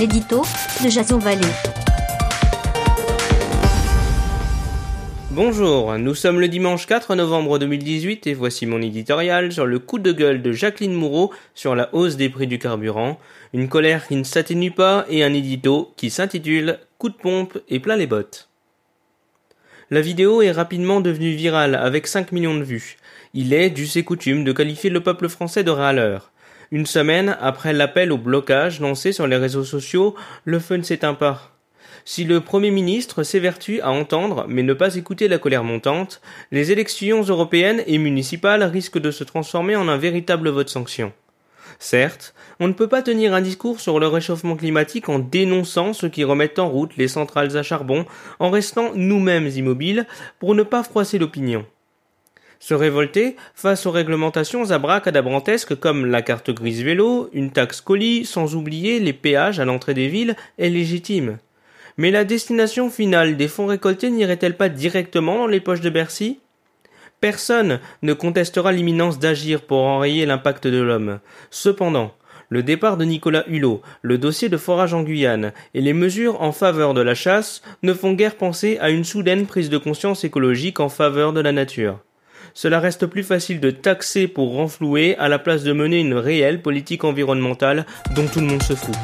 l'édito de Jason. Bonjour, nous sommes le dimanche 4 novembre 2018 et voici mon éditorial sur le coup de gueule de Jacqueline Moureau sur la hausse des prix du carburant, une colère qui ne s'atténue pas et un édito qui s'intitule Coup de pompe et plein les bottes. La vidéo est rapidement devenue virale avec 5 millions de vues. Il est, du ses coutumes, de qualifier le peuple français de râleur. Une semaine après l'appel au blocage lancé sur les réseaux sociaux, le feu ne s'éteint pas. Si le Premier ministre s'évertue à entendre mais ne pas écouter la colère montante, les élections européennes et municipales risquent de se transformer en un véritable vote sanction. Certes, on ne peut pas tenir un discours sur le réchauffement climatique en dénonçant ceux qui remettent en route les centrales à charbon en restant nous-mêmes immobiles pour ne pas froisser l'opinion. Se révolter face aux réglementations abracadabrantesques comme la carte grise vélo, une taxe colis, sans oublier les péages à l'entrée des villes, est légitime. Mais la destination finale des fonds récoltés n'irait-elle pas directement dans les poches de Bercy? Personne ne contestera l'imminence d'agir pour enrayer l'impact de l'homme. Cependant, le départ de Nicolas Hulot, le dossier de forage en Guyane et les mesures en faveur de la chasse ne font guère penser à une soudaine prise de conscience écologique en faveur de la nature cela reste plus facile de taxer pour renflouer à la place de mener une réelle politique environnementale dont tout le monde se fout.